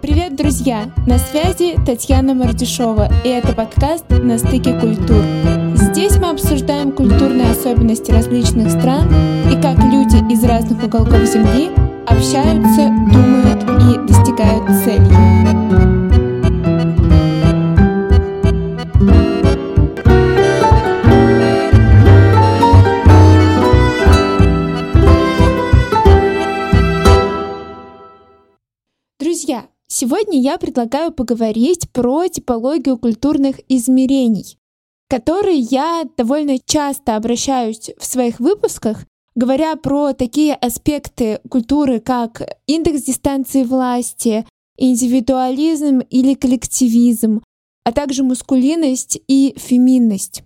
Привет, друзья! На связи Татьяна Мардюшова, и это подкаст «На стыке культур». Здесь мы обсуждаем культурные особенности различных стран и как люди из разных уголков Земли общаются, думают и достигают целей. Сегодня я предлагаю поговорить про типологию культурных измерений, которые я довольно часто обращаюсь в своих выпусках, говоря про такие аспекты культуры, как индекс дистанции власти, индивидуализм или коллективизм, а также мускулинность и феминность.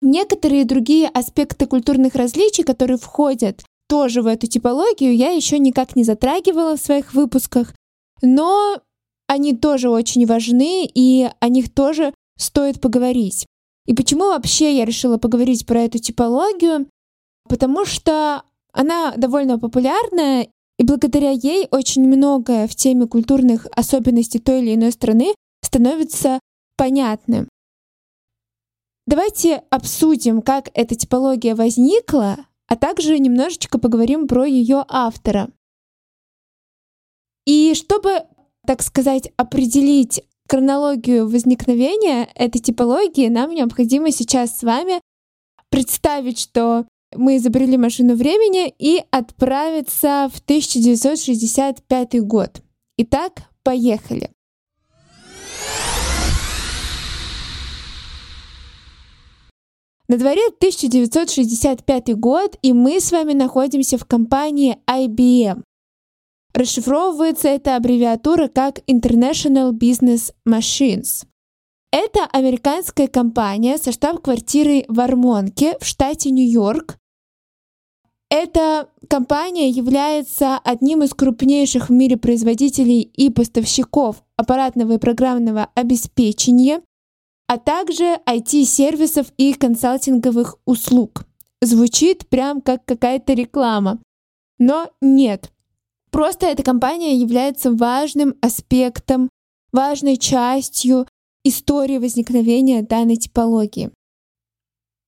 Некоторые другие аспекты культурных различий, которые входят тоже в эту типологию я еще никак не затрагивала в своих выпусках, но они тоже очень важны, и о них тоже стоит поговорить. И почему вообще я решила поговорить про эту типологию? Потому что она довольно популярная, и благодаря ей очень многое в теме культурных особенностей той или иной страны становится понятным. Давайте обсудим, как эта типология возникла, а также немножечко поговорим про ее автора. И чтобы, так сказать, определить хронологию возникновения этой типологии, нам необходимо сейчас с вами представить, что мы изобрели машину времени и отправиться в 1965 год. Итак, поехали. На дворе 1965 год, и мы с вами находимся в компании IBM. Расшифровывается эта аббревиатура как International Business Machines. Это американская компания со штаб-квартирой в Армонке в штате Нью-Йорк. Эта компания является одним из крупнейших в мире производителей и поставщиков аппаратного и программного обеспечения а также IT-сервисов и консалтинговых услуг. Звучит прям как какая-то реклама. Но нет. Просто эта компания является важным аспектом, важной частью истории возникновения данной типологии.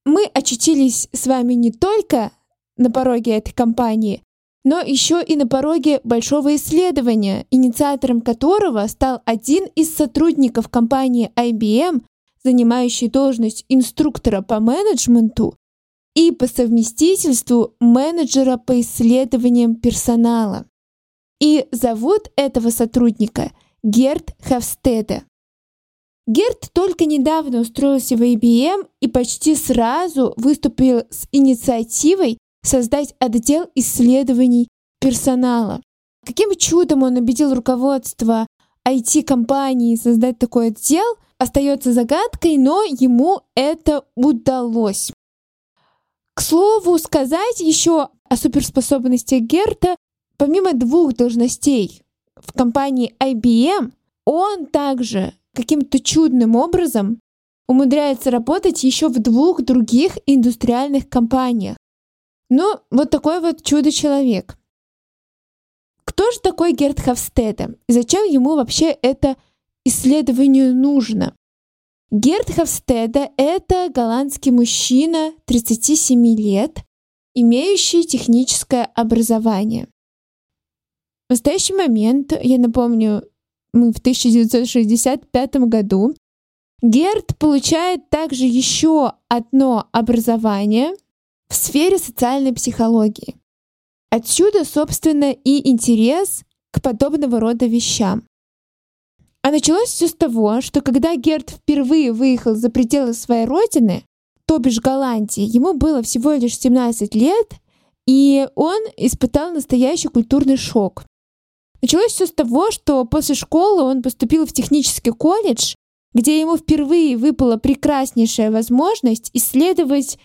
Мы очутились с вами не только на пороге этой компании, но еще и на пороге большого исследования, инициатором которого стал один из сотрудников компании IBM занимающий должность инструктора по менеджменту и по совместительству менеджера по исследованиям персонала. И зовут этого сотрудника Герт Хавстеде. Герт только недавно устроился в IBM и почти сразу выступил с инициативой создать отдел исследований персонала. Каким чудом он убедил руководство IT-компании создать такой отдел, остается загадкой, но ему это удалось. К слову сказать еще о суперспособностях Герта, помимо двух должностей в компании IBM, он также каким-то чудным образом умудряется работать еще в двух других индустриальных компаниях. Ну, вот такой вот чудо-человек. Кто же такой Герт Хавстеде? И зачем ему вообще это исследованию нужно? Герт Хавстеда — это голландский мужчина 37 лет, имеющий техническое образование. В настоящий момент, я напомню, мы в 1965 году, Герт получает также еще одно образование в сфере социальной психологии. Отсюда, собственно, и интерес к подобного рода вещам. А началось все с того, что когда Герд впервые выехал за пределы своей родины, то бишь Голландии, ему было всего лишь 17 лет, и он испытал настоящий культурный шок. Началось все с того, что после школы он поступил в технический колледж, где ему впервые выпала прекраснейшая возможность исследовать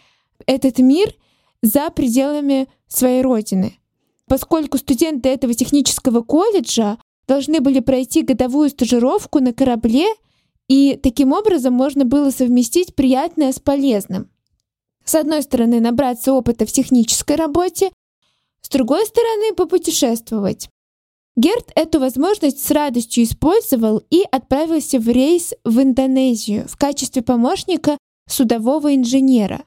этот мир за пределами своей родины. Поскольку студенты этого технического колледжа должны были пройти годовую стажировку на корабле, и таким образом можно было совместить приятное с полезным. С одной стороны, набраться опыта в технической работе, с другой стороны, попутешествовать. Герт эту возможность с радостью использовал и отправился в рейс в Индонезию в качестве помощника судового инженера.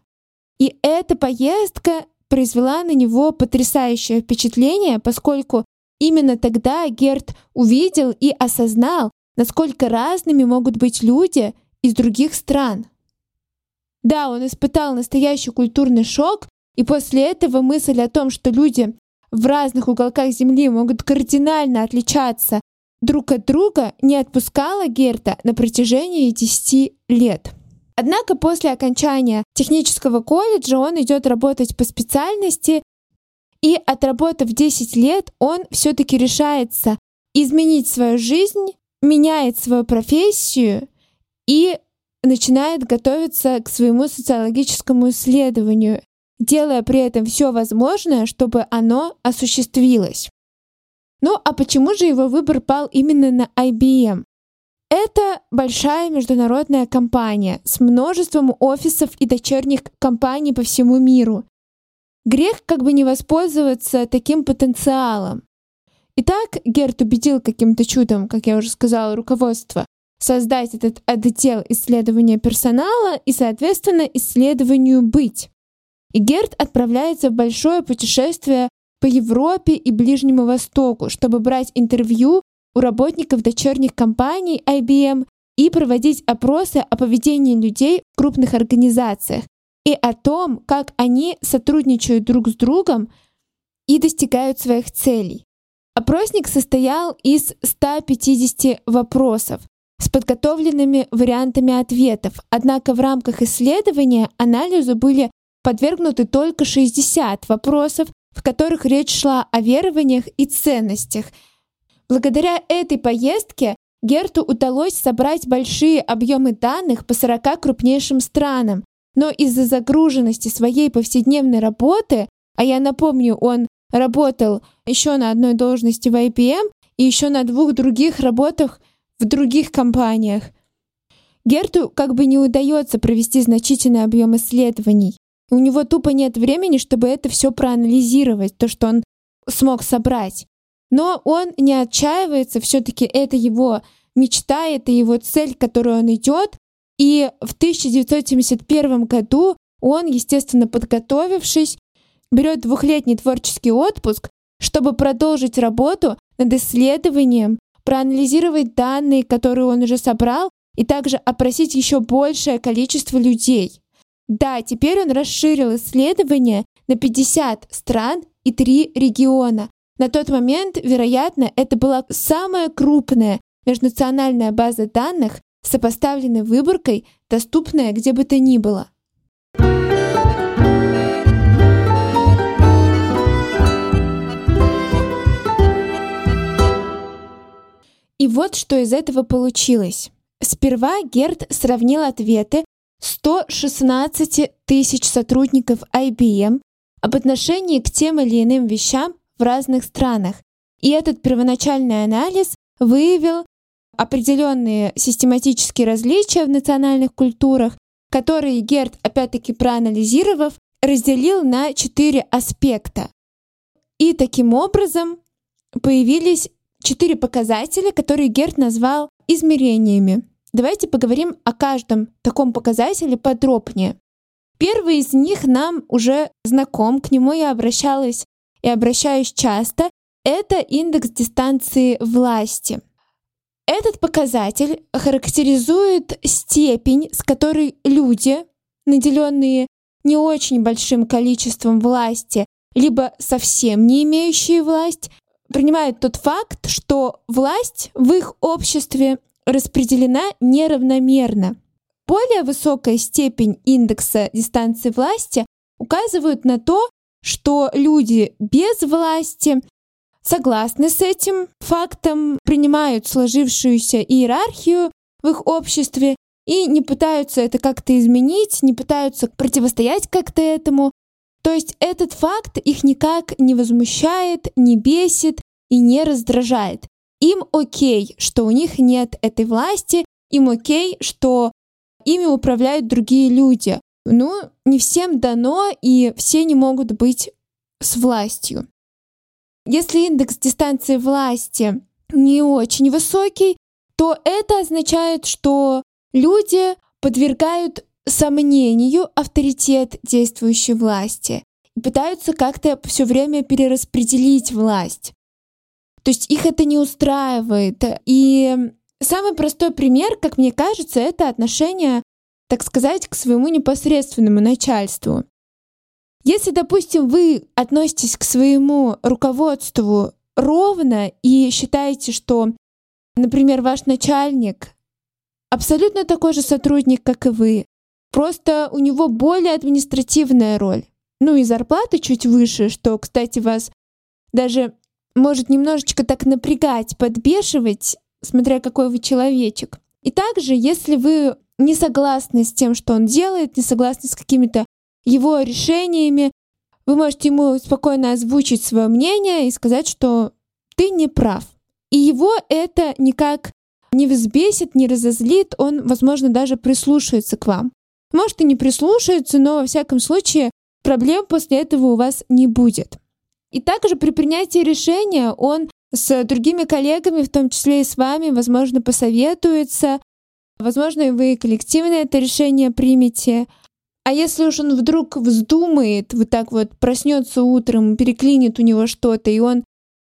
И эта поездка произвела на него потрясающее впечатление, поскольку именно тогда Герт увидел и осознал, насколько разными могут быть люди из других стран. Да, он испытал настоящий культурный шок, и после этого мысль о том, что люди в разных уголках Земли могут кардинально отличаться друг от друга, не отпускала Герта на протяжении 10 лет. Однако после окончания технического колледжа он идет работать по специальности, и отработав 10 лет, он все-таки решается изменить свою жизнь, меняет свою профессию и начинает готовиться к своему социологическому исследованию делая при этом все возможное, чтобы оно осуществилось. Ну а почему же его выбор пал именно на IBM? Это большая международная компания с множеством офисов и дочерних компаний по всему миру. Грех как бы не воспользоваться таким потенциалом. Итак, Герт убедил каким-то чудом, как я уже сказала, руководство создать этот отдел исследования персонала и, соответственно, исследованию быть и Герт отправляется в большое путешествие по Европе и Ближнему Востоку, чтобы брать интервью у работников дочерних компаний IBM и проводить опросы о поведении людей в крупных организациях и о том, как они сотрудничают друг с другом и достигают своих целей. Опросник состоял из 150 вопросов с подготовленными вариантами ответов, однако в рамках исследования анализу были подвергнуты только 60 вопросов, в которых речь шла о верованиях и ценностях. Благодаря этой поездке Герту удалось собрать большие объемы данных по 40 крупнейшим странам, но из-за загруженности своей повседневной работы, а я напомню, он работал еще на одной должности в IBM и еще на двух других работах в других компаниях, Герту как бы не удается провести значительный объем исследований. У него тупо нет времени, чтобы это все проанализировать, то, что он смог собрать. Но он не отчаивается, все-таки это его мечта, это его цель, к которой он идет. И в 1971 году он, естественно, подготовившись, берет двухлетний творческий отпуск, чтобы продолжить работу над исследованием, проанализировать данные, которые он уже собрал, и также опросить еще большее количество людей. Да, теперь он расширил исследование на 50 стран и 3 региона. На тот момент, вероятно, это была самая крупная межнациональная база данных, сопоставленной выборкой, доступная где бы то ни было. И вот что из этого получилось. Сперва Герт сравнил ответы 116 тысяч сотрудников IBM об отношении к тем или иным вещам в разных странах. И этот первоначальный анализ выявил определенные систематические различия в национальных культурах, которые Герт, опять-таки проанализировав, разделил на четыре аспекта. И таким образом появились четыре показателя, которые Герт назвал измерениями. Давайте поговорим о каждом таком показателе подробнее. Первый из них нам уже знаком, к нему я обращалась и обращаюсь часто. Это индекс дистанции власти. Этот показатель характеризует степень, с которой люди, наделенные не очень большим количеством власти, либо совсем не имеющие власть, принимают тот факт, что власть в их обществе распределена неравномерно. Более высокая степень индекса дистанции власти указывают на то, что люди без власти согласны с этим фактом, принимают сложившуюся иерархию в их обществе и не пытаются это как-то изменить, не пытаются противостоять как-то этому. То есть этот факт их никак не возмущает, не бесит и не раздражает. Им окей, что у них нет этой власти, им окей, что ими управляют другие люди. Ну, не всем дано, и все не могут быть с властью. Если индекс дистанции власти не очень высокий, то это означает, что люди подвергают сомнению авторитет действующей власти и пытаются как-то все время перераспределить власть. То есть их это не устраивает. И самый простой пример, как мне кажется, это отношение, так сказать, к своему непосредственному начальству. Если, допустим, вы относитесь к своему руководству ровно и считаете, что, например, ваш начальник абсолютно такой же сотрудник, как и вы, просто у него более административная роль, ну и зарплата чуть выше, что, кстати, вас даже может немножечко так напрягать, подбешивать, смотря какой вы человечек. И также, если вы не согласны с тем, что он делает, не согласны с какими-то его решениями, вы можете ему спокойно озвучить свое мнение и сказать, что ты не прав. И его это никак не взбесит, не разозлит, он, возможно, даже прислушается к вам. Может и не прислушается, но во всяком случае проблем после этого у вас не будет. И также при принятии решения он с другими коллегами, в том числе и с вами, возможно, посоветуется, возможно, вы коллективно это решение примете. А если уж он вдруг вздумает, вот так вот проснется утром, переклинит у него что-то, и он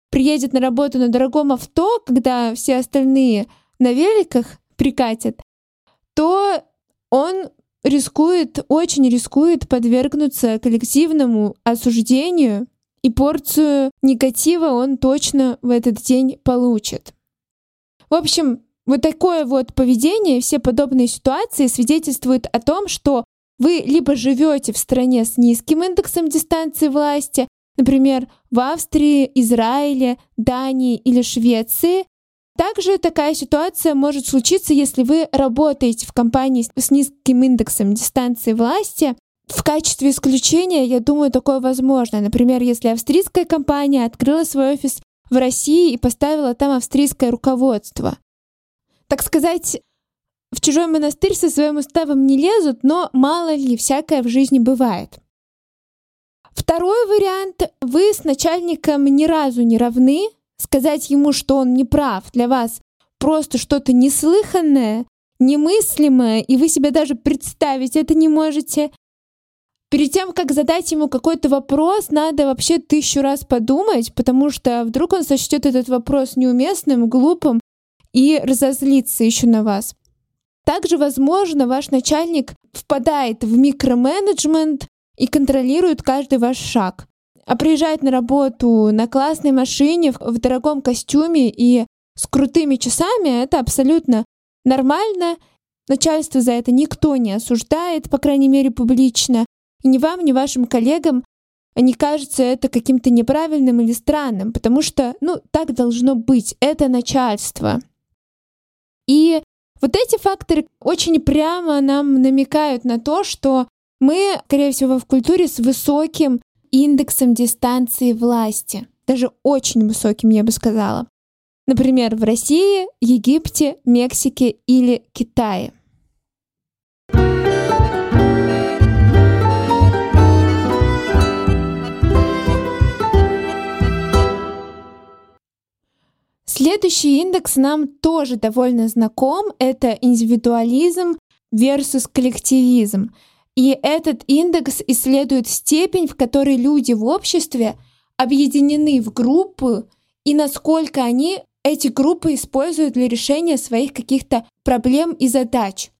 приедет на работу на дорогом авто, когда все остальные на великах прикатят, то он рискует, очень рискует подвергнуться коллективному осуждению, и порцию негатива он точно в этот день получит. В общем, вот такое вот поведение, все подобные ситуации свидетельствуют о том, что вы либо живете в стране с низким индексом дистанции власти, например, в Австрии, Израиле, Дании или Швеции. Также такая ситуация может случиться, если вы работаете в компании с низким индексом дистанции власти. В качестве исключения, я думаю, такое возможно. Например, если австрийская компания открыла свой офис в России и поставила там австрийское руководство. Так сказать, в чужой монастырь со своим уставом не лезут, но мало ли, всякое в жизни бывает. Второй вариант. Вы с начальником ни разу не равны. Сказать ему, что он не прав, для вас просто что-то неслыханное, немыслимое, и вы себе даже представить это не можете. Перед тем, как задать ему какой-то вопрос, надо вообще тысячу раз подумать, потому что вдруг он сочтет этот вопрос неуместным, глупым и разозлится еще на вас. Также, возможно, ваш начальник впадает в микроменеджмент и контролирует каждый ваш шаг. А приезжать на работу на классной машине, в дорогом костюме и с крутыми часами — это абсолютно нормально. Начальство за это никто не осуждает, по крайней мере, публично. И ни вам, ни вашим коллегам не кажется это каким-то неправильным или странным, потому что, ну, так должно быть. Это начальство. И вот эти факторы очень прямо нам намекают на то, что мы, скорее всего, в культуре с высоким индексом дистанции власти. Даже очень высоким, я бы сказала. Например, в России, Египте, Мексике или Китае. Следующий индекс нам тоже довольно знаком. Это индивидуализм versus коллективизм. И этот индекс исследует степень, в которой люди в обществе объединены в группы и насколько они эти группы используют для решения своих каких-то проблем и задач.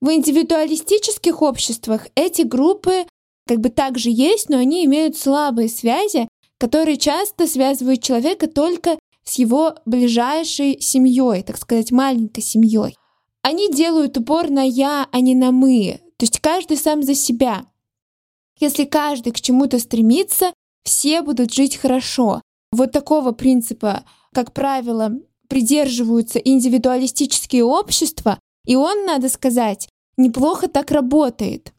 В индивидуалистических обществах эти группы как бы также есть, но они имеют слабые связи, которые часто связывают человека только с его ближайшей семьей, так сказать, маленькой семьей. Они делают упор на я, а не на мы. То есть каждый сам за себя. Если каждый к чему-то стремится, все будут жить хорошо. Вот такого принципа, как правило, придерживаются индивидуалистические общества, и он, надо сказать, неплохо так работает.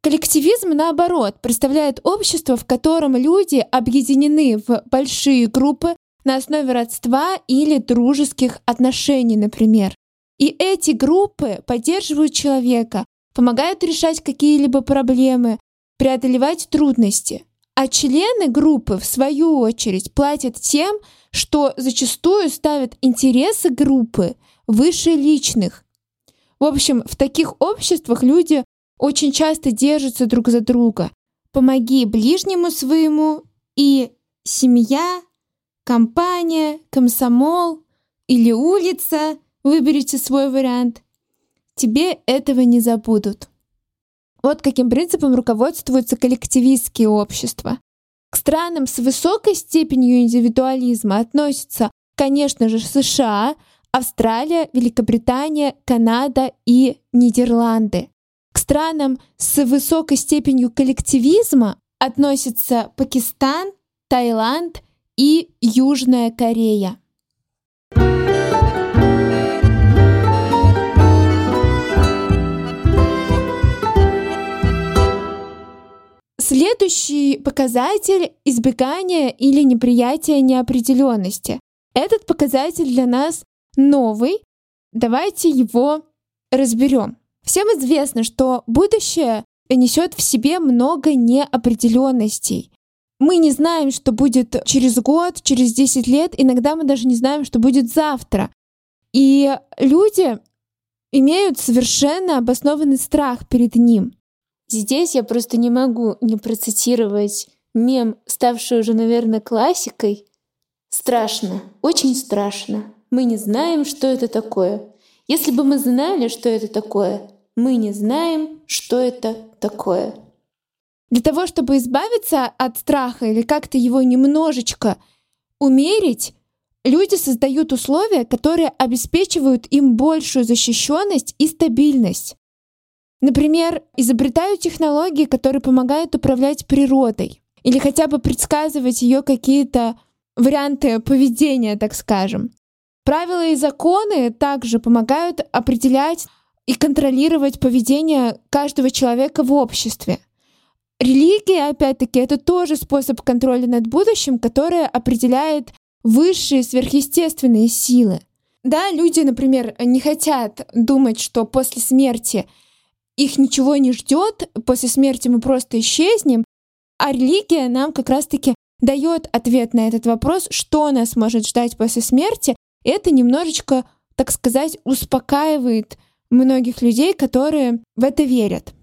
Коллективизм, наоборот, представляет общество, в котором люди объединены в большие группы на основе родства или дружеских отношений, например. И эти группы поддерживают человека, помогают решать какие-либо проблемы, преодолевать трудности. А члены группы, в свою очередь, платят тем, что зачастую ставят интересы группы выше личных. В общем, в таких обществах люди очень часто держатся друг за друга. Помоги ближнему своему и семья, компания, комсомол или улица, выберите свой вариант, тебе этого не забудут. Вот каким принципом руководствуются коллективистские общества. К странам с высокой степенью индивидуализма относятся, конечно же, США, Австралия, Великобритания, Канада и Нидерланды. К странам с высокой степенью коллективизма относятся Пакистан, Таиланд и Южная Корея. Следующий показатель — избегание или неприятие неопределенности. Этот показатель для нас новый. Давайте его разберем. Всем известно, что будущее несет в себе много неопределенностей. Мы не знаем, что будет через год, через 10 лет, иногда мы даже не знаем, что будет завтра. И люди имеют совершенно обоснованный страх перед ним. Здесь я просто не могу не процитировать мем, ставший уже, наверное, классикой. Страшно, очень страшно. Мы не знаем, что это такое. Если бы мы знали, что это такое, мы не знаем, что это такое. Для того, чтобы избавиться от страха или как-то его немножечко умерить, люди создают условия, которые обеспечивают им большую защищенность и стабильность. Например, изобретают технологии, которые помогают управлять природой или хотя бы предсказывать ее какие-то варианты поведения, так скажем. Правила и законы также помогают определять и контролировать поведение каждого человека в обществе. Религия, опять-таки, это тоже способ контроля над будущим, который определяет высшие сверхъестественные силы. Да, люди, например, не хотят думать, что после смерти их ничего не ждет, после смерти мы просто исчезнем, а религия нам как раз-таки дает ответ на этот вопрос, что нас может ждать после смерти. Это немножечко, так сказать, успокаивает многих людей, которые в это верят.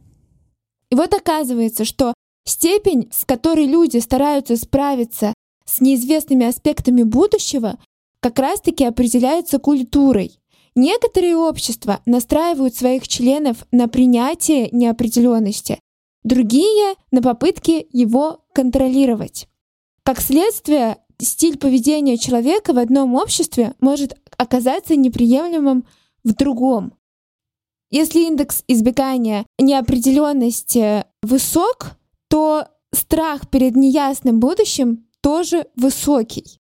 И вот оказывается, что степень, с которой люди стараются справиться с неизвестными аспектами будущего, как раз-таки определяется культурой. Некоторые общества настраивают своих членов на принятие неопределенности, другие — на попытки его контролировать. Как следствие, стиль поведения человека в одном обществе может оказаться неприемлемым в другом. Если индекс избегания неопределенности высок, то страх перед неясным будущим тоже высокий.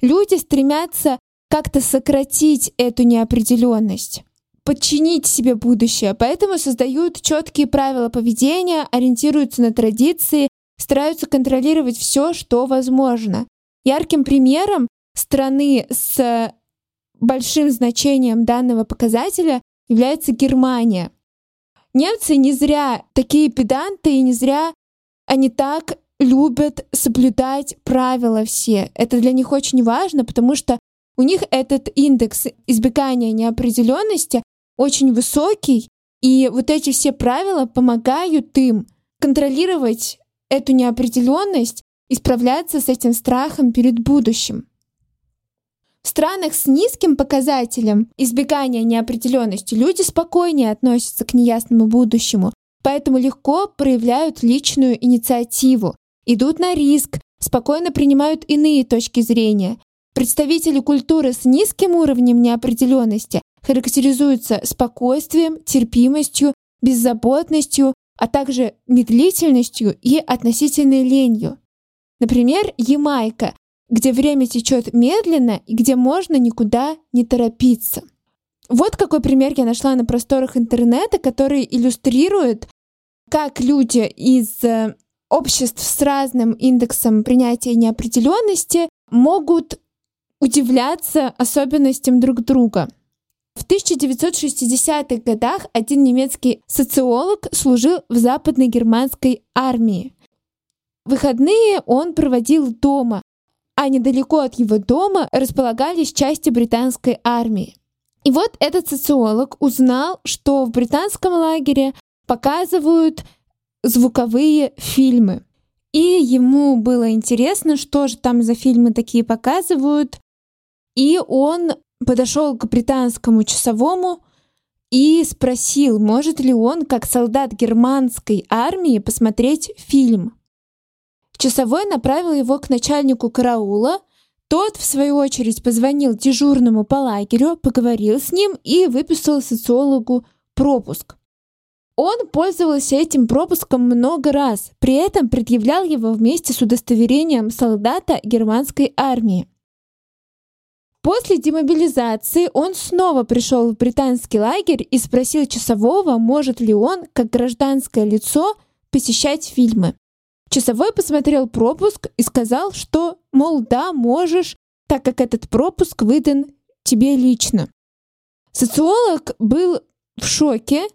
Люди стремятся как-то сократить эту неопределенность подчинить себе будущее, поэтому создают четкие правила поведения, ориентируются на традиции, стараются контролировать все, что возможно. Ярким примером страны с большим значением данного показателя является Германия. Немцы не зря такие педанты и не зря они так любят соблюдать правила все. Это для них очень важно, потому что у них этот индекс избегания неопределенности очень высокий, и вот эти все правила помогают им контролировать эту неопределенность и справляться с этим страхом перед будущим. В странах с низким показателем избегания неопределенности люди спокойнее относятся к неясному будущему, поэтому легко проявляют личную инициативу, идут на риск, спокойно принимают иные точки зрения. Представители культуры с низким уровнем неопределенности характеризуются спокойствием, терпимостью, беззаботностью, а также медлительностью и относительной ленью. Например, Ямайка, где время течет медленно и где можно никуда не торопиться. Вот какой пример я нашла на просторах интернета, который иллюстрирует, как люди из э, обществ с разным индексом принятия неопределенности могут удивляться особенностям друг друга. В 1960-х годах один немецкий социолог служил в западной германской армии. Выходные он проводил дома, а недалеко от его дома располагались части британской армии. И вот этот социолог узнал, что в британском лагере показывают звуковые фильмы. И ему было интересно, что же там за фильмы такие показывают. И он подошел к британскому часовому и спросил, может ли он, как солдат германской армии, посмотреть фильм. Часовой направил его к начальнику караула. Тот, в свою очередь, позвонил дежурному по лагерю, поговорил с ним и выписал социологу пропуск. Он пользовался этим пропуском много раз, при этом предъявлял его вместе с удостоверением солдата германской армии. После демобилизации он снова пришел в британский лагерь и спросил часового, может ли он, как гражданское лицо, посещать фильмы. Часовой посмотрел пропуск и сказал, что, мол, да, можешь, так как этот пропуск выдан тебе лично. Социолог был в шоке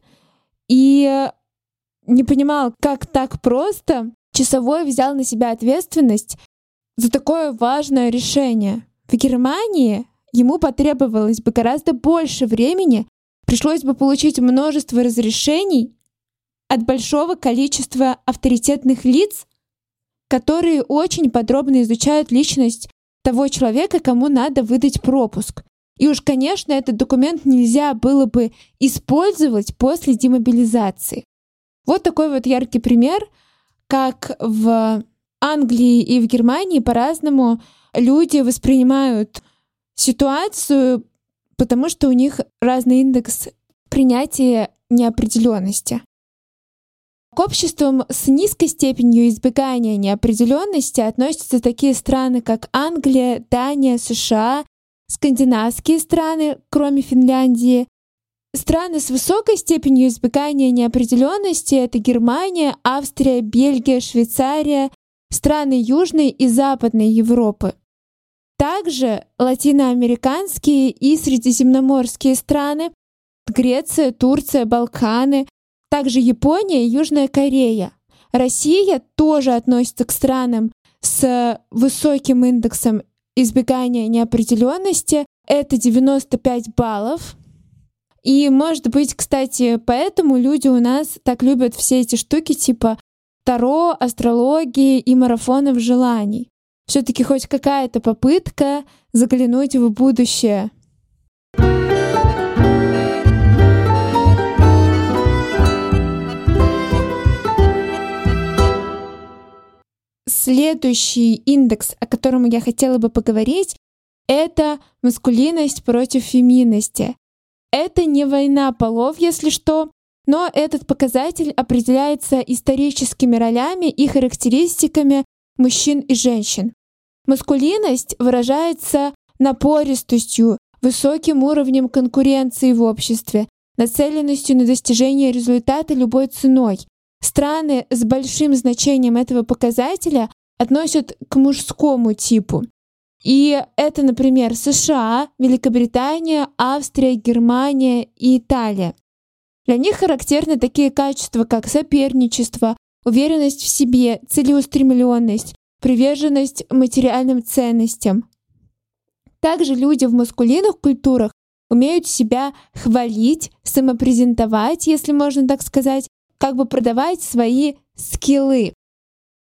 и не понимал, как так просто часовой взял на себя ответственность за такое важное решение. В Германии ему потребовалось бы гораздо больше времени, пришлось бы получить множество разрешений от большого количества авторитетных лиц, которые очень подробно изучают личность того человека, кому надо выдать пропуск. И уж, конечно, этот документ нельзя было бы использовать после демобилизации. Вот такой вот яркий пример, как в Англии и в Германии по-разному люди воспринимают ситуацию, потому что у них разный индекс принятия неопределенности. К обществам с низкой степенью избегания неопределенности относятся такие страны, как Англия, Дания, США, скандинавские страны, кроме Финляндии. Страны с высокой степенью избегания неопределенности — это Германия, Австрия, Бельгия, Швейцария, страны Южной и Западной Европы. Также латиноамериканские и средиземноморские страны, Греция, Турция, Балканы, также Япония и Южная Корея. Россия тоже относится к странам с высоким индексом избегания неопределенности. Это 95 баллов. И, может быть, кстати, поэтому люди у нас так любят все эти штуки типа Таро, астрологии и марафонов желаний. Все-таки хоть какая-то попытка заглянуть в будущее. Следующий индекс, о котором я хотела бы поговорить, это маскулинность против феминности. Это не война полов, если что, но этот показатель определяется историческими ролями и характеристиками мужчин и женщин. Маскулинность выражается напористостью, высоким уровнем конкуренции в обществе, нацеленностью на достижение результата любой ценой, Страны с большим значением этого показателя относят к мужскому типу. И это, например, США, Великобритания, Австрия, Германия и Италия. Для них характерны такие качества, как соперничество, уверенность в себе, целеустремленность, приверженность материальным ценностям. Также люди в маскулинных культурах умеют себя хвалить, самопрезентовать, если можно так сказать, как бы продавать свои скиллы.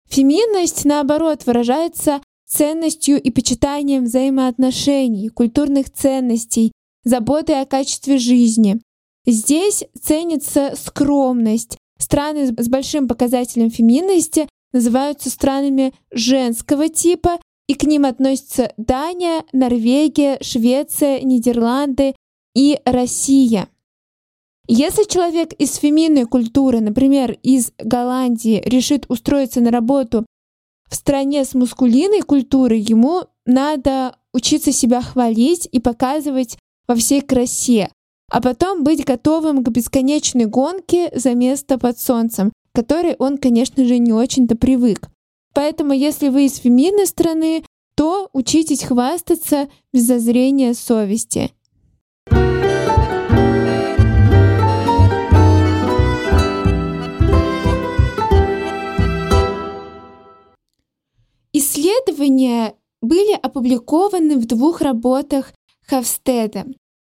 Феминность, наоборот, выражается ценностью и почитанием взаимоотношений, культурных ценностей, заботой о качестве жизни. Здесь ценится скромность. Страны с большим показателем феминности называются странами женского типа, и к ним относятся Дания, Норвегия, Швеция, Нидерланды и Россия. Если человек из феминной культуры, например, из Голландии, решит устроиться на работу в стране с мускулиной культурой, ему надо учиться себя хвалить и показывать во всей красе, а потом быть готовым к бесконечной гонке за место под солнцем, к которой он, конечно же, не очень-то привык. Поэтому, если вы из феминной страны, то учитесь хвастаться без зазрения совести. Исследования были опубликованы в двух работах Хавстеда.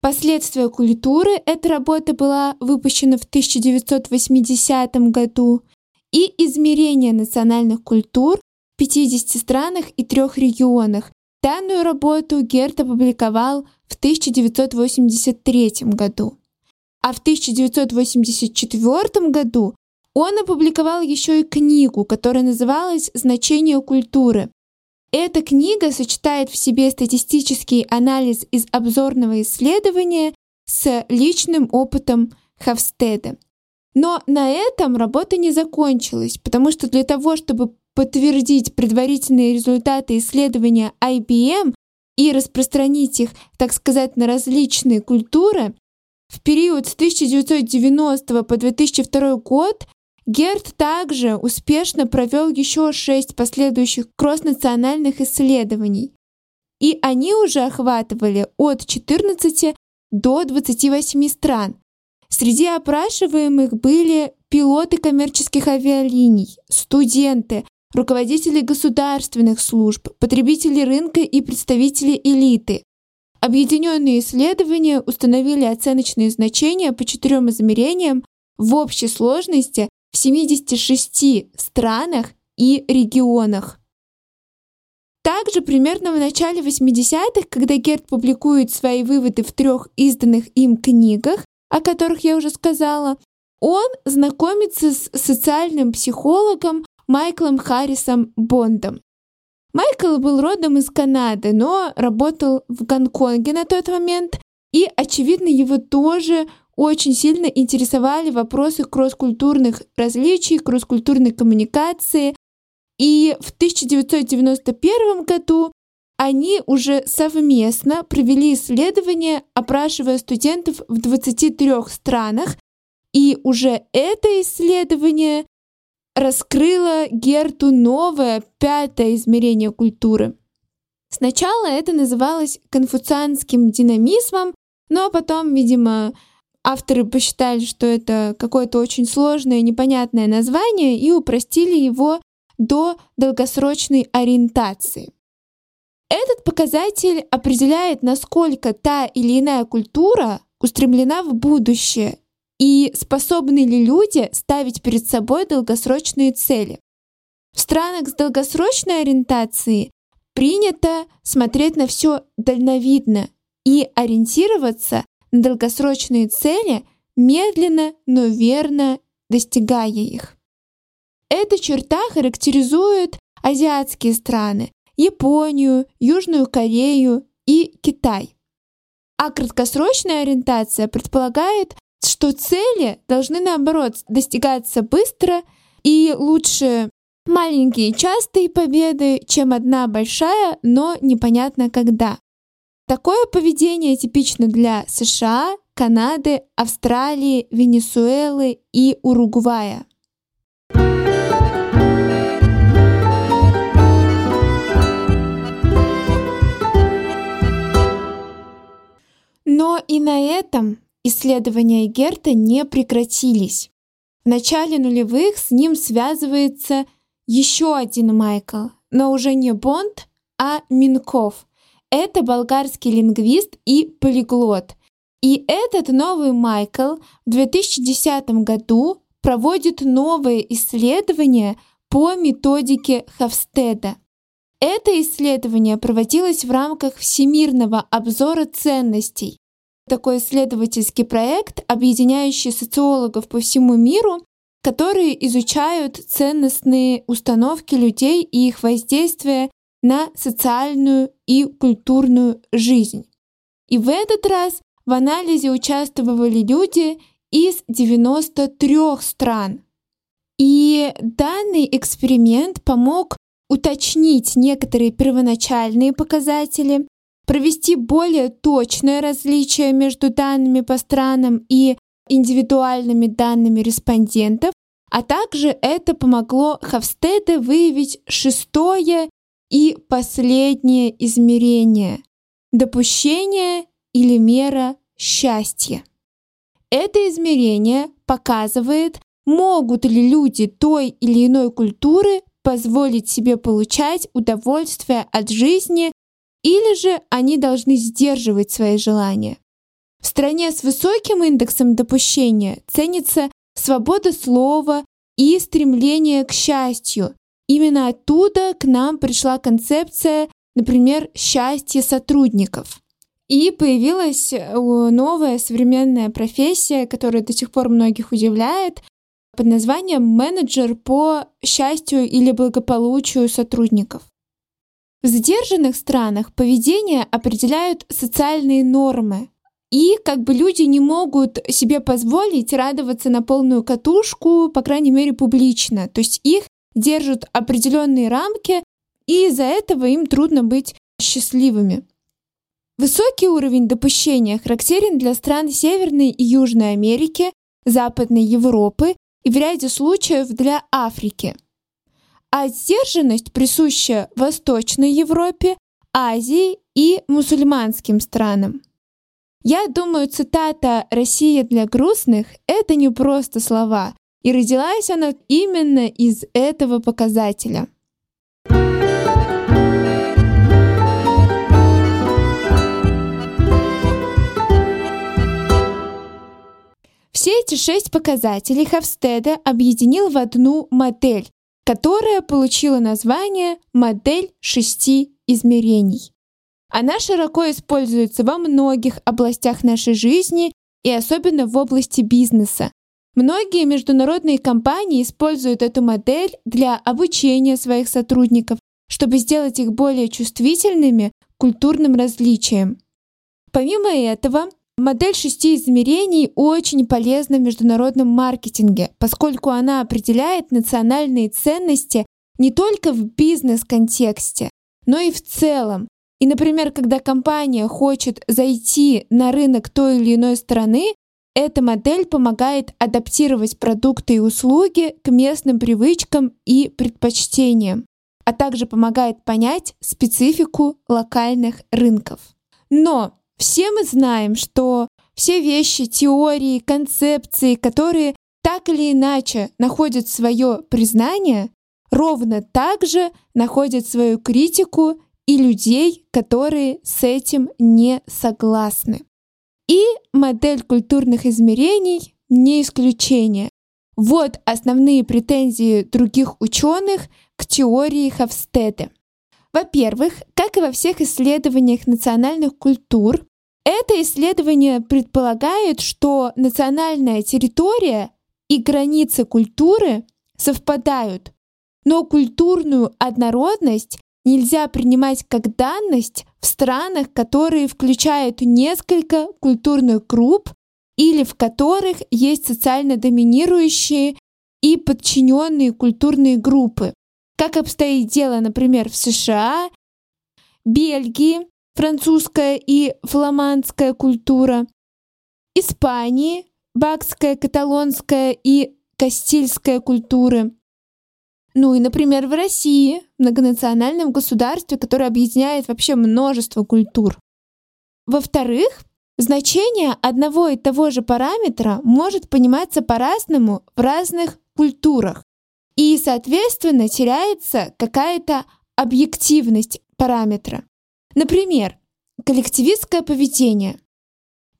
Последствия культуры эта работа была выпущена в 1980 году и измерение национальных культур в 50 странах и трех регионах. Данную работу Герт опубликовал в 1983 году. А в 1984 году он опубликовал еще и книгу, которая называлась «Значение культуры». Эта книга сочетает в себе статистический анализ из обзорного исследования с личным опытом Хавстеда. Но на этом работа не закончилась, потому что для того, чтобы подтвердить предварительные результаты исследования IBM и распространить их, так сказать, на различные культуры, в период с 1990 по 2002 год Герт также успешно провел еще шесть последующих кросснациональных исследований, и они уже охватывали от 14 до 28 стран. Среди опрашиваемых были пилоты коммерческих авиалиний, студенты, руководители государственных служб, потребители рынка и представители элиты. Объединенные исследования установили оценочные значения по четырем измерениям в общей сложности в 76 странах и регионах. Также примерно в начале 80-х, когда Герт публикует свои выводы в трех изданных им книгах, о которых я уже сказала, он знакомится с социальным психологом Майклом Харрисом Бондом. Майкл был родом из Канады, но работал в Гонконге на тот момент, и, очевидно, его тоже очень сильно интересовали вопросы кросс-культурных различий, кросс-культурной коммуникации. И в 1991 году они уже совместно провели исследование, опрашивая студентов в 23 странах, и уже это исследование раскрыло Герту новое пятое измерение культуры. Сначала это называлось конфуцианским динамизмом, но потом, видимо, авторы посчитали, что это какое-то очень сложное, непонятное название и упростили его до долгосрочной ориентации. Этот показатель определяет, насколько та или иная культура устремлена в будущее и способны ли люди ставить перед собой долгосрочные цели. В странах с долгосрочной ориентацией принято смотреть на все дальновидно и ориентироваться долгосрочные цели, медленно, но верно достигая их. Эта черта характеризует азиатские страны, Японию, Южную Корею и Китай. А краткосрочная ориентация предполагает, что цели должны, наоборот, достигаться быстро и лучше маленькие частые победы, чем одна большая, но непонятно когда. Такое поведение типично для США, Канады, Австралии, Венесуэлы и Уругвая. Но и на этом исследования Герта не прекратились. В начале нулевых с ним связывается еще один Майкл, но уже не Бонд, а Минков – это болгарский лингвист и полиглот. И этот новый Майкл в 2010 году проводит новые исследования по методике Хавстеда. Это исследование проводилось в рамках Всемирного обзора ценностей. Такой исследовательский проект, объединяющий социологов по всему миру, которые изучают ценностные установки людей и их воздействие на социальную и культурную жизнь. И в этот раз в анализе участвовали люди из 93 стран. И данный эксперимент помог уточнить некоторые первоначальные показатели, провести более точное различие между данными по странам и индивидуальными данными респондентов, а также это помогло Хавстеде выявить шестое и последнее измерение – допущение или мера счастья. Это измерение показывает, могут ли люди той или иной культуры позволить себе получать удовольствие от жизни, или же они должны сдерживать свои желания. В стране с высоким индексом допущения ценится свобода слова и стремление к счастью. Именно оттуда к нам пришла концепция, например, счастья сотрудников. И появилась э, новая современная профессия, которая до сих пор многих удивляет, под названием менеджер по счастью или благополучию сотрудников. В сдержанных странах поведение определяют социальные нормы, и как бы люди не могут себе позволить радоваться на полную катушку, по крайней мере, публично. То есть их держат определенные рамки, и из-за этого им трудно быть счастливыми. Высокий уровень допущения характерен для стран Северной и Южной Америки, Западной Европы и в ряде случаев для Африки. А сдержанность присуща Восточной Европе, Азии и мусульманским странам. Я думаю, цитата «Россия для грустных» — это не просто слова, и родилась она именно из этого показателя — Все эти шесть показателей Хавстеда объединил в одну модель, которая получила название «модель шести измерений». Она широко используется во многих областях нашей жизни и особенно в области бизнеса. Многие международные компании используют эту модель для обучения своих сотрудников, чтобы сделать их более чувствительными к культурным различиям. Помимо этого, Модель шести измерений очень полезна в международном маркетинге, поскольку она определяет национальные ценности не только в бизнес-контексте, но и в целом. И, например, когда компания хочет зайти на рынок той или иной страны, эта модель помогает адаптировать продукты и услуги к местным привычкам и предпочтениям, а также помогает понять специфику локальных рынков. Но все мы знаем, что все вещи, теории, концепции, которые так или иначе находят свое признание, ровно так же находят свою критику и людей, которые с этим не согласны. И модель культурных измерений не исключение. Вот основные претензии других ученых к теории Хавстеда. Во-первых, как и во всех исследованиях национальных культур, это исследование предполагает, что национальная территория и границы культуры совпадают, но культурную однородность нельзя принимать как данность в странах, которые включают несколько культурных групп или в которых есть социально доминирующие и подчиненные культурные группы. Как обстоит дело, например, в США, Бельгии, французская и фламандская культура, Испании, бакская, каталонская и кастильская культуры. Ну и, например, в России, многонациональном государстве, которое объединяет вообще множество культур. Во-вторых, значение одного и того же параметра может пониматься по-разному в разных культурах. И, соответственно, теряется какая-то объективность параметра. Например, коллективистское поведение.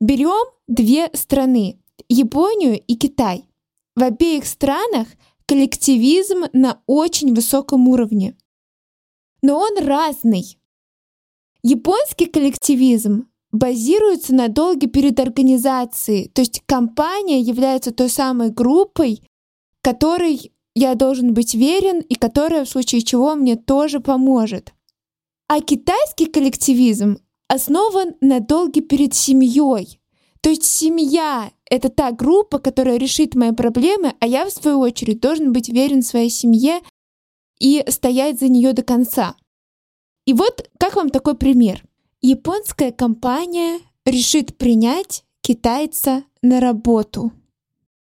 Берем две страны – Японию и Китай. В обеих странах коллективизм на очень высоком уровне. Но он разный. Японский коллективизм базируется на долге перед организацией, то есть компания является той самой группой, которой я должен быть верен и которая в случае чего мне тоже поможет. А китайский коллективизм основан на долге перед семьей. То есть семья — это та группа, которая решит мои проблемы, а я, в свою очередь, должен быть верен своей семье и стоять за нее до конца. И вот как вам такой пример? Японская компания решит принять китайца на работу.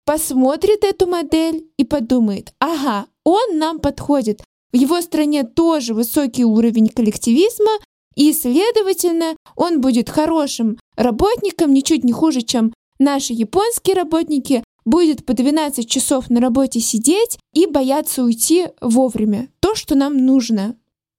Посмотрит эту модель и подумает, ага, он нам подходит, в его стране тоже высокий уровень коллективизма, и, следовательно, он будет хорошим работником, ничуть не хуже, чем наши японские работники, будет по 12 часов на работе сидеть и бояться уйти вовремя. То, что нам нужно.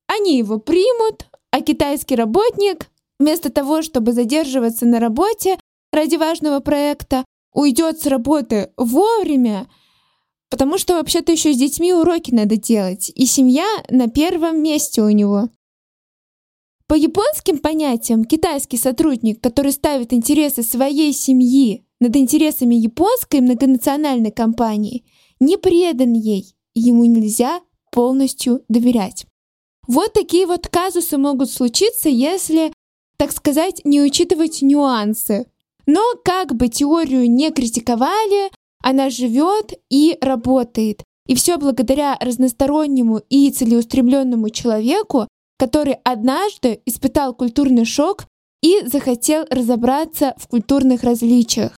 Они его примут, а китайский работник вместо того, чтобы задерживаться на работе ради важного проекта, уйдет с работы вовремя, потому что вообще-то еще с детьми уроки надо делать, и семья на первом месте у него. По японским понятиям, китайский сотрудник, который ставит интересы своей семьи над интересами японской многонациональной компании, не предан ей, ему нельзя полностью доверять. Вот такие вот казусы могут случиться, если, так сказать, не учитывать нюансы. Но как бы теорию не критиковали, она живет и работает. И все благодаря разностороннему и целеустремленному человеку, который однажды испытал культурный шок и захотел разобраться в культурных различиях.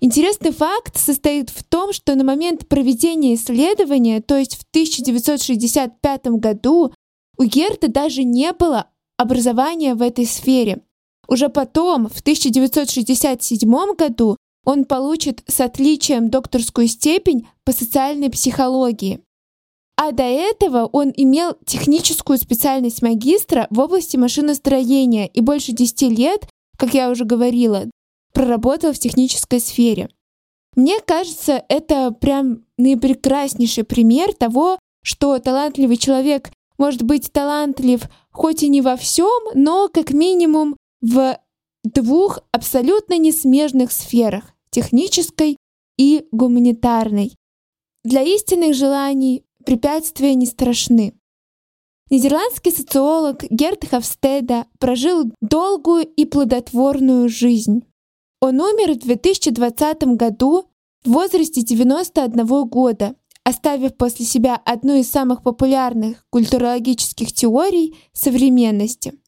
Интересный факт состоит в том, что на момент проведения исследования, то есть в 1965 году, у Герта даже не было образования в этой сфере. Уже потом, в 1967 году, он получит с отличием докторскую степень по социальной психологии. А до этого он имел техническую специальность магистра в области машиностроения и больше 10 лет, как я уже говорила, проработал в технической сфере. Мне кажется, это прям наипрекраснейший пример того, что талантливый человек может быть талантлив хоть и не во всем, но как минимум в двух абсолютно несмежных сферах — технической и гуманитарной. Для истинных желаний препятствия не страшны. Нидерландский социолог Герт Хавстеда прожил долгую и плодотворную жизнь. Он умер в 2020 году в возрасте 91 года, оставив после себя одну из самых популярных культурологических теорий современности —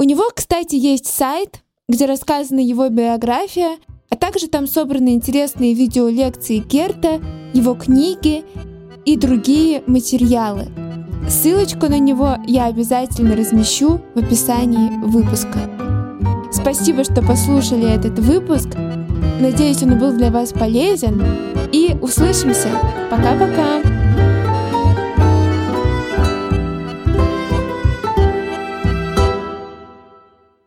у него, кстати, есть сайт, где рассказана его биография, а также там собраны интересные видеолекции Герта, его книги и другие материалы. Ссылочку на него я обязательно размещу в описании выпуска. Спасибо, что послушали этот выпуск. Надеюсь, он был для вас полезен. И услышимся. Пока-пока.